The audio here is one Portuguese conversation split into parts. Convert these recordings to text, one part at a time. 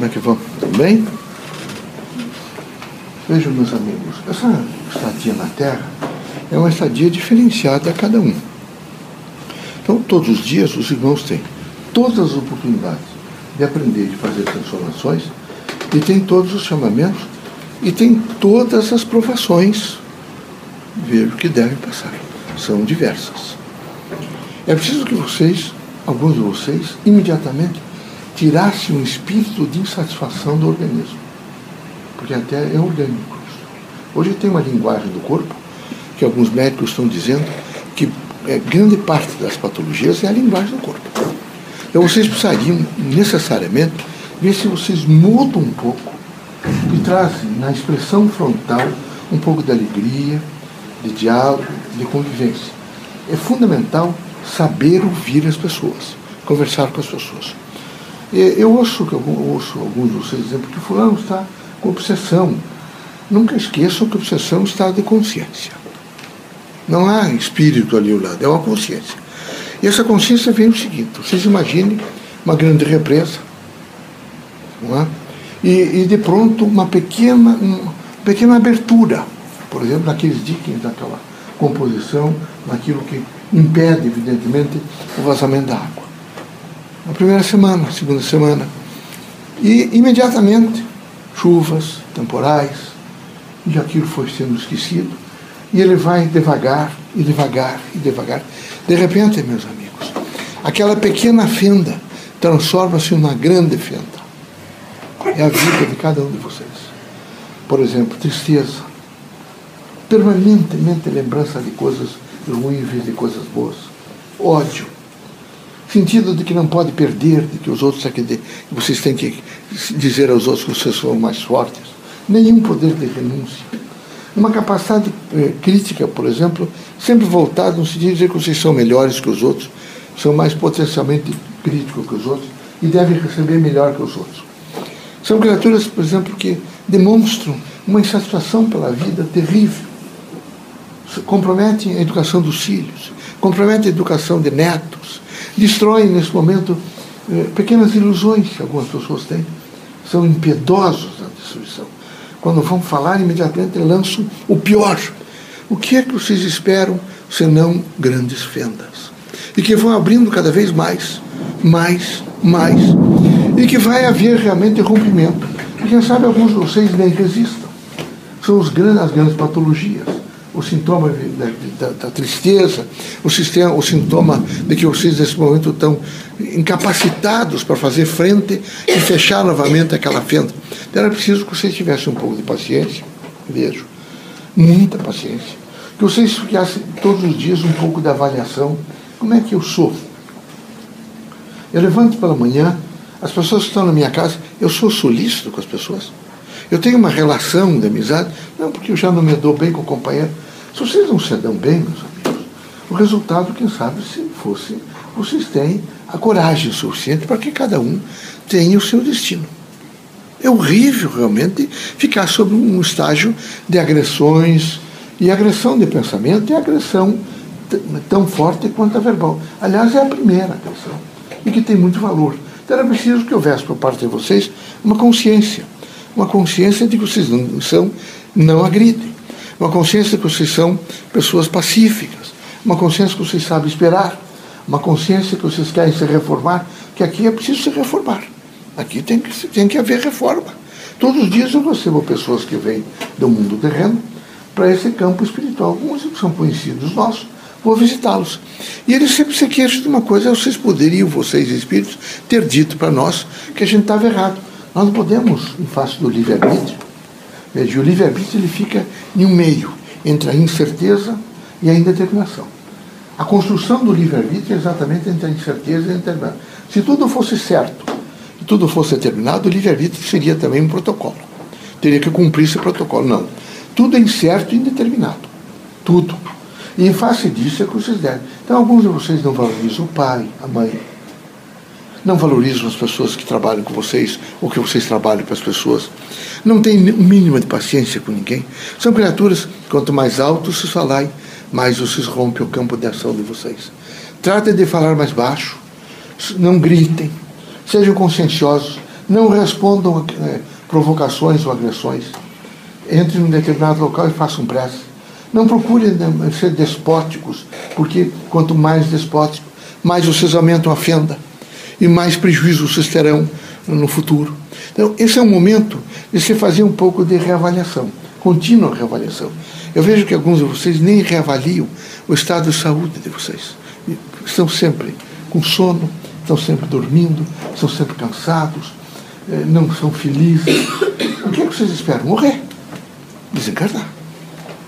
Como é que vão? Tudo bem? Vejam, meus amigos, essa estadia na Terra é uma estadia diferenciada a cada um. Então, todos os dias, os irmãos têm todas as oportunidades de aprender, de fazer transformações, e tem todos os chamamentos, e tem todas as provações, vejo que devem passar. São diversas. É preciso que vocês, alguns de vocês, imediatamente tirassem um espírito de insatisfação do organismo. Porque até é orgânico isso. Hoje tem uma linguagem do corpo que alguns médicos estão dizendo que é, grande parte das patologias é a linguagem do corpo. Então vocês precisariam necessariamente ver se vocês mudam um pouco e trazem na expressão frontal um pouco de alegria, de diálogo, de convivência. É fundamental saber ouvir as pessoas, conversar com as pessoas. Eu ouço, eu ouço alguns de vocês dizendo que fulano está com obsessão. Nunca esqueçam que obsessão está de consciência. Não há espírito ali ao lado, é uma consciência. E essa consciência vem o seguinte: vocês imaginem uma grande represa, não é? e, e de pronto uma pequena, uma pequena abertura, por exemplo, naqueles diques daquela composição, naquilo que impede, evidentemente, o vazamento da água. Na primeira semana, na segunda semana. E imediatamente, chuvas, temporais, e aquilo foi sendo esquecido. E ele vai devagar, e devagar, e devagar. De repente, meus amigos, aquela pequena fenda transforma-se numa grande fenda. É a vida de cada um de vocês. Por exemplo, tristeza. Permanentemente lembrança de coisas ruins vez de coisas boas. Ódio. Sentido de que não pode perder, de que os outros que vocês têm que dizer aos outros que vocês são mais fortes. Nenhum poder de renúncia. Uma capacidade eh, crítica, por exemplo, sempre voltada no sentido de dizer que vocês são melhores que os outros, são mais potencialmente críticos que os outros e devem receber melhor que os outros. São criaturas, por exemplo, que demonstram uma insatisfação pela vida terrível comprometem a educação dos filhos, comprometem a educação de netos, destroem nesse momento eh, pequenas ilusões que algumas pessoas têm, são impiedosos na destruição. Quando vão falar, imediatamente lançam o pior. O que é que vocês esperam senão grandes fendas? E que vão abrindo cada vez mais, mais, mais. E que vai haver realmente rompimento. E quem sabe alguns de vocês nem resistam. São as grandes patologias o sintoma da, da, da, tristeza, o, sistema, o sintoma de que vocês nesse momento estão incapacitados para fazer frente e fechar novamente aquela fenda. Então era preciso que vocês tivessem um pouco de paciência, vejo, muita paciência, que vocês ficassem todos os dias um pouco de avaliação. Como é que eu sou? Eu levanto pela manhã, as pessoas que estão na minha casa, eu sou solícito com as pessoas. Eu tenho uma relação de amizade, não porque eu já não me dou bem com o companheiro. Se vocês não se dão bem, meus amigos, o resultado, quem sabe, se fosse, vocês têm a coragem suficiente para que cada um tenha o seu destino. É horrível realmente ficar sob um estágio de agressões, e agressão de pensamento é agressão tão forte quanto a verbal. Aliás, é a primeira agressão, e que tem muito valor. Então era preciso que houvesse por parte de vocês uma consciência uma consciência de que vocês não são, não agridem, uma consciência de que vocês são pessoas pacíficas, uma consciência que vocês sabem esperar, uma consciência que vocês querem se reformar, que aqui é preciso se reformar. Aqui tem que, tem que haver reforma. Todos os dias eu recebo pessoas que vêm do mundo terreno para esse campo espiritual. Alguns são conhecidos nossos, vou visitá-los. E eles sempre se queixam de uma coisa, vocês poderiam, vocês espíritos, ter dito para nós que a gente estava errado. Nós não podemos, em face do livre-arbítrio, o livre-arbítrio ele fica em um meio entre a incerteza e a indeterminação. A construção do livre-arbítrio é exatamente entre a incerteza e a indeterminação. Se tudo fosse certo e tudo fosse determinado, o livre-arbítrio seria também um protocolo. Teria que cumprir esse protocolo. Não. Tudo é incerto e indeterminado. Tudo. E em face disso é que vocês devem. Então, alguns de vocês não valorizam o pai, a mãe, não valorizam as pessoas que trabalham com vocês ou que vocês trabalham com as pessoas. Não têm o mínimo de paciência com ninguém. São criaturas, quanto mais alto se falarem, mais vocês rompem o campo de ação de vocês. Tratem de falar mais baixo, não gritem, sejam conscienciosos Não respondam a é, provocações ou agressões. Entre num determinado local e façam prece. Não procurem né, ser despóticos, porque quanto mais despótico, mais vocês aumentam a fenda e mais prejuízo vocês terão no futuro. Então, esse é um momento de se fazer um pouco de reavaliação, contínua reavaliação. Eu vejo que alguns de vocês nem reavaliam o estado de saúde de vocês. Estão sempre com sono, estão sempre dormindo, estão sempre cansados, eh, não são felizes. O que, é que vocês esperam? Morrer, desencarnar.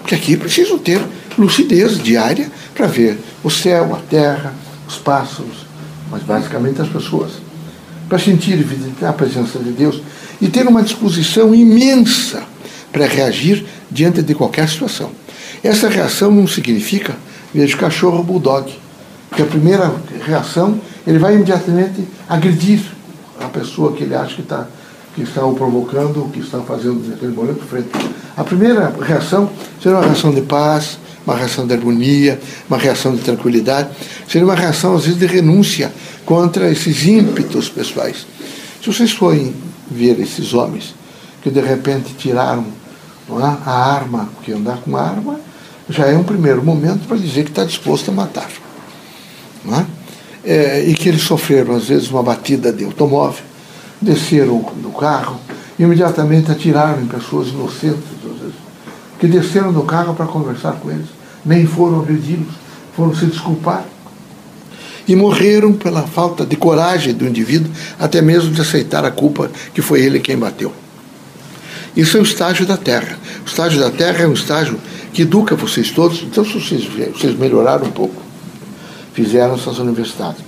Porque aqui é preciso ter lucidez diária para ver o céu, a terra, os pássaros, mas basicamente as pessoas. Para sentir e visitar a presença de Deus e ter uma disposição imensa para reagir diante de qualquer situação. Essa reação não significa, veja, cachorro bulldog, que a primeira reação ele vai imediatamente agredir a pessoa que ele acha que está que está o provocando, que está fazendo naquele momento frente. A primeira reação será uma reação de paz, uma reação de harmonia, uma reação de tranquilidade, seria uma reação, às vezes, de renúncia contra esses ímpetos pessoais. Se vocês forem ver esses homens que de repente tiraram é, a arma, porque andar com arma já é um primeiro momento para dizer que está disposto a matar. É? É, e que eles sofreram, às vezes, uma batida de automóvel, desceram do carro, imediatamente atiraram em pessoas inocentes, que desceram do carro para conversar com eles nem foram agredidos, foram se desculpar. E morreram pela falta de coragem do indivíduo, até mesmo de aceitar a culpa que foi ele quem bateu. Isso é o estágio da Terra. O estágio da Terra é um estágio que educa vocês todos. Então, se vocês, vocês melhoraram um pouco, fizeram essas universidades.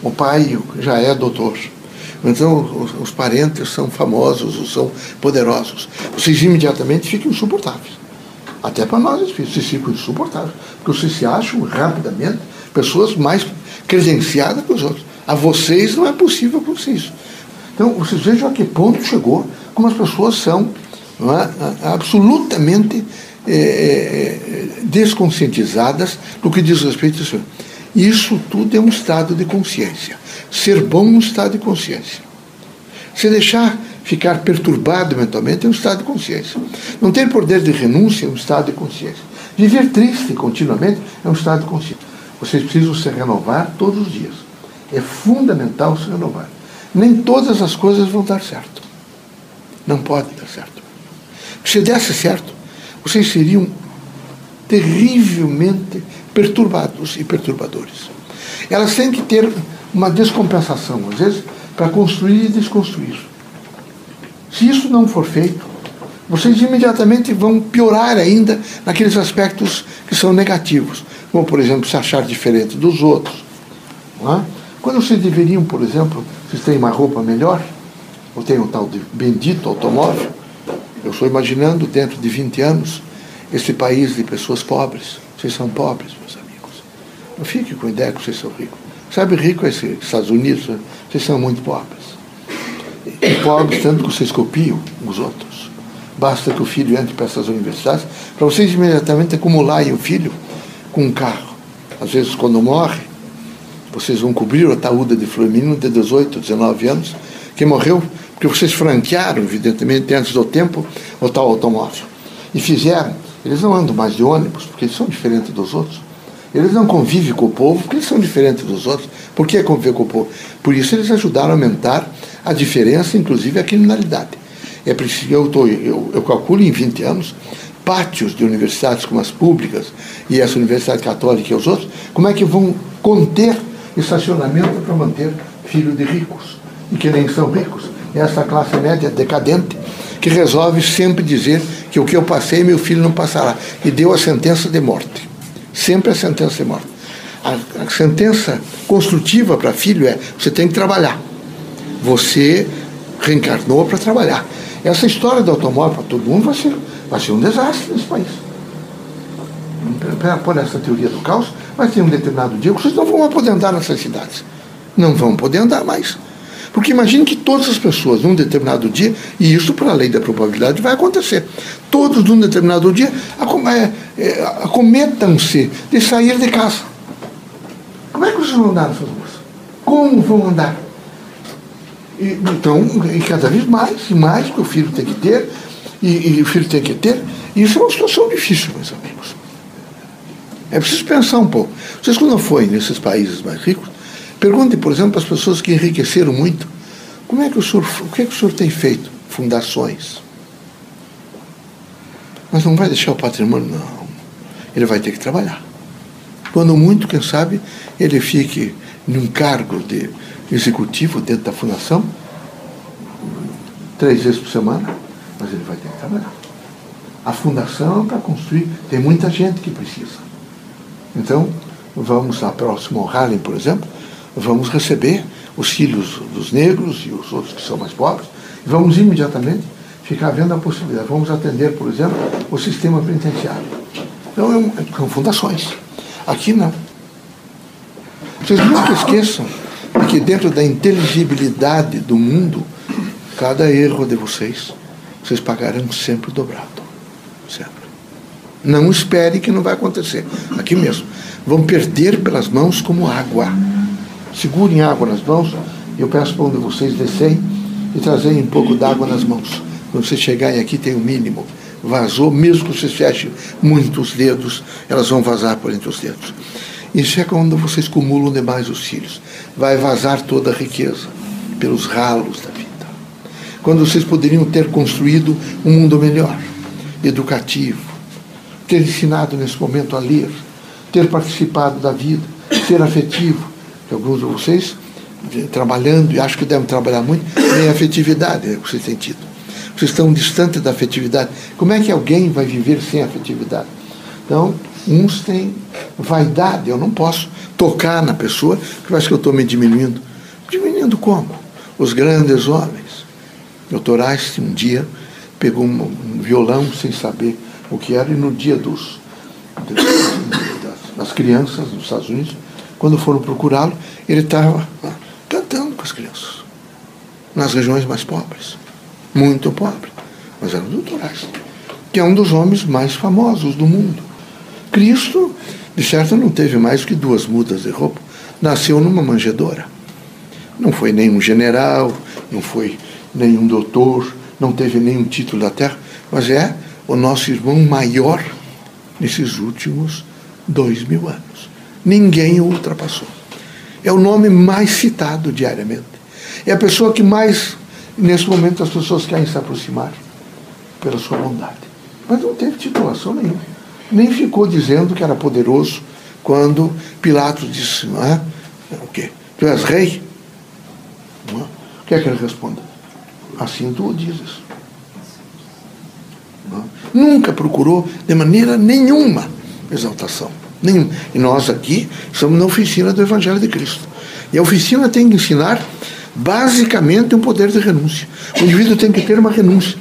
O pai já é doutor. Então, os, os parentes são famosos, são poderosos. Vocês imediatamente ficam insuportáveis. Até para nós, vocês ficam insuportáveis. Porque vocês se acham rapidamente pessoas mais credenciadas que os outros. A vocês não é possível acontecer isso. Então, vocês vejam a que ponto chegou, como as pessoas são é, absolutamente é, é, desconscientizadas no que diz respeito a isso. Isso tudo é um estado de consciência. Ser bom é um estado de consciência. Se deixar Ficar perturbado mentalmente é um estado de consciência. Não ter poder de renúncia é um estado de consciência. Viver triste continuamente é um estado de consciência. Vocês precisam se renovar todos os dias. É fundamental se renovar. Nem todas as coisas vão dar certo. Não pode dar certo. Se desse certo, vocês seriam terrivelmente perturbados e perturbadores. Elas têm que ter uma descompensação, às vezes, para construir e desconstruir. Se isso não for feito, vocês imediatamente vão piorar ainda naqueles aspectos que são negativos, como, por exemplo, se achar diferente dos outros. É? Quando vocês deveriam, por exemplo, vocês têm uma roupa melhor, ou têm um tal de bendito automóvel, eu estou imaginando, dentro de 20 anos, esse país de pessoas pobres. Vocês são pobres, meus amigos. Não fique com a ideia que vocês são ricos. Sabe, rico é esse Estados Unidos, vocês são muito pobres e pobres tanto que vocês copiam os outros. Basta que o filho entre para essas universidades para vocês imediatamente acumularem o filho com um carro. Às vezes, quando morre, vocês vão cobrir o ataúde de menino de 18, 19 anos, que morreu porque vocês franquearam, evidentemente, antes do tempo, o tal automóvel. E fizeram. Eles não andam mais de ônibus, porque eles são diferentes dos outros. Eles não convivem com o povo, porque eles são diferentes dos outros. Por que conviver com o povo? Por isso eles ajudaram a aumentar a diferença, inclusive a criminalidade. É preciso, eu, tô, eu, eu calculo em 20 anos, pátios de universidades como as públicas e essa Universidade Católica e os outros, como é que vão conter estacionamento para manter filhos de ricos e que nem são ricos. Essa classe média decadente que resolve sempre dizer que o que eu passei, meu filho não passará. E deu a sentença de morte. Sempre a sentença de morte. A, a sentença construtiva para filho é: você tem que trabalhar. Você reencarnou para trabalhar. Essa história do automóvel para todo mundo vai ser, vai ser um desastre nesse país. Por essa teoria do caos, vai ter um determinado dia que vocês não vão poder andar nessas cidades. Não vão poder andar mais. Porque imagine que todas as pessoas, num determinado dia, e isso para a lei da probabilidade vai acontecer, todos num determinado dia é, é, acometam-se de sair de casa. Como é que vocês vão andar nessas ruas? Como vão andar? E, então, e cada vez mais, e mais que o filho tem que ter, e, e o filho tem que ter. Isso é uma situação difícil, meus amigos. É preciso pensar um pouco. Vocês, quando forem nesses países mais ricos, perguntem, por exemplo, as pessoas que enriqueceram muito, como é que o senhor, o que é que o senhor tem feito? Fundações. Mas não vai deixar o patrimônio, não. Ele vai ter que trabalhar. Quando muito, quem sabe, ele fique num cargo de executivo dentro da fundação, três vezes por semana, mas ele vai ter que trabalhar. A fundação é para construir, tem muita gente que precisa. Então, vamos na próxima Harlem, por exemplo, vamos receber os filhos dos negros e os outros que são mais pobres, e vamos imediatamente ficar vendo a possibilidade. Vamos atender, por exemplo, o sistema penitenciário. Então, é são fundações. Aqui não. Vocês nunca esqueçam que dentro da inteligibilidade do mundo, cada erro de vocês, vocês pagarão sempre dobrado. Sempre. Não espere que não vai acontecer. Aqui mesmo. Vão perder pelas mãos como água. Segurem água nas mãos. Eu peço para um de vocês descer e trazerem um pouco d'água nas mãos. Quando vocês chegarem aqui, tem o um mínimo. Vazou, mesmo que vocês fechem muitos dedos, elas vão vazar por entre os dedos. Isso é quando vocês cumulam demais os filhos. Vai vazar toda a riqueza pelos ralos da vida. Quando vocês poderiam ter construído um mundo melhor, educativo, ter ensinado nesse momento a ler, ter participado da vida, ser afetivo. Alguns de vocês, trabalhando, e acho que devem trabalhar muito, nem afetividade é que vocês têm tido. Vocês estão distantes da afetividade. Como é que alguém vai viver sem afetividade? Então, uns têm vaidade, eu não posso tocar na pessoa, que parece que eu estou me diminuindo. Diminuindo como? Os grandes homens. Doutor Einstein um dia pegou um, violão sem saber o que era, e no dia dos, das crianças nos Estados Unidos, quando foram procurá-lo, ele estava cantando com as crianças, nas regiões mais pobres, muito pobres. Mas era o doutor Einstein, que é um dos homens mais famosos do mundo. Cristo, de certo, não teve mais que duas mudas de roupa. Nasceu numa manjedoura. Não foi nenhum general, não foi nenhum doutor, não teve nenhum título da terra, mas é o nosso irmão maior nesses últimos dois mil anos. Ninguém o ultrapassou. É o nome mais citado diariamente. É a pessoa que mais, nesse momento, as pessoas querem se aproximar pela sua bondade. Mas não teve titulação nenhuma. Nem ficou dizendo que era poderoso quando Pilatos disse: é? O quê? Tu és rei? O que é que ele responde? Assim tu o dizes. Nunca procurou de maneira nenhuma exaltação. Nenhum. E nós aqui estamos na oficina do Evangelho de Cristo. E a oficina tem que ensinar basicamente um poder de renúncia. O indivíduo tem que ter uma renúncia.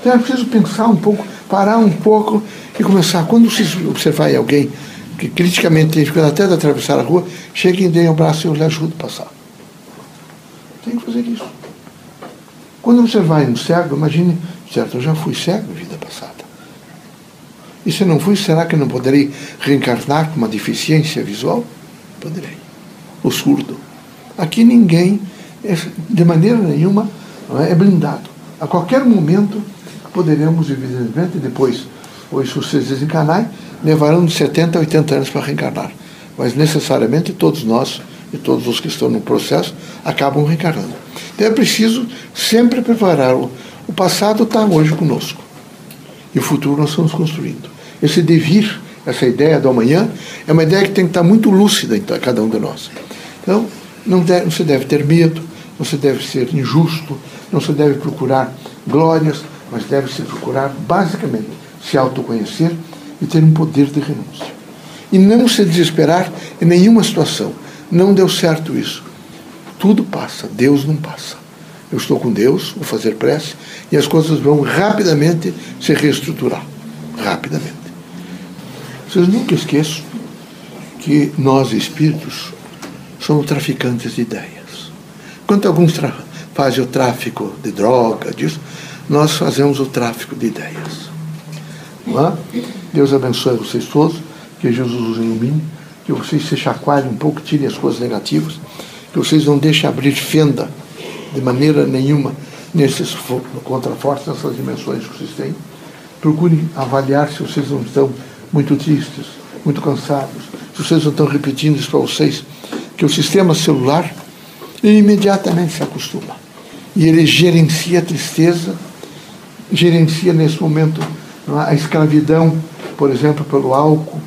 Então é preciso pensar um pouco, parar um pouco e começar. Quando você observar alguém que criticamente tem dificuldade até de atravessar a rua, chegue e dê um braço e eu lhe ajudo a passar. Tem que fazer isso. Quando você vai no cego, imagine Certo, eu já fui cego na vida passada. E se não fui, será que não poderei reencarnar com uma deficiência visual? Poderei. O surdo. Aqui ninguém, é, de maneira nenhuma, é blindado. A qualquer momento poderemos, evidentemente, depois, ou se vocês desencarnarem, levarão de 70 a 80 anos para reencarnar. Mas necessariamente todos nós e todos os que estão no processo acabam reencarnando. Então é preciso sempre preparar o passado está hoje conosco. E o futuro nós estamos construindo. Esse devir, essa ideia do amanhã, é uma ideia que tem que estar muito lúcida em cada um de nós. Então, não, deve, não se deve ter medo, não se deve ser injusto, não se deve procurar glórias, mas deve se procurar, basicamente, se autoconhecer e ter um poder de renúncia. E não se desesperar em nenhuma situação. Não deu certo isso. Tudo passa, Deus não passa eu estou com Deus, vou fazer prece, e as coisas vão rapidamente se reestruturar. Rapidamente. Vocês nunca esqueçam que nós, espíritos, somos traficantes de ideias. Enquanto alguns fazem o tráfico de droga, disso, nós fazemos o tráfico de ideias. É? Deus abençoe vocês todos, que Jesus os ilumine, que vocês se chacoalhem um pouco, tirem as coisas negativas, que vocês não deixem abrir fenda de maneira nenhuma nesses contrafortes, nessas dimensões que vocês têm. Procurem avaliar se vocês não estão muito tristes, muito cansados, se vocês não estão repetindo isso para vocês, que o sistema celular imediatamente se acostuma. E ele gerencia a tristeza, gerencia nesse momento é, a escravidão, por exemplo, pelo álcool,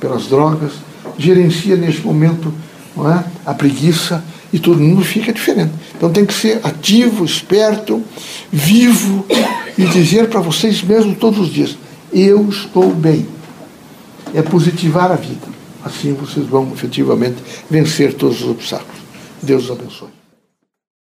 pelas drogas, gerencia nesse momento é, a preguiça e todo mundo fica diferente. Então tem que ser ativo, esperto, vivo e dizer para vocês mesmo todos os dias: eu estou bem. É positivar a vida. Assim vocês vão efetivamente vencer todos os obstáculos. Deus os abençoe.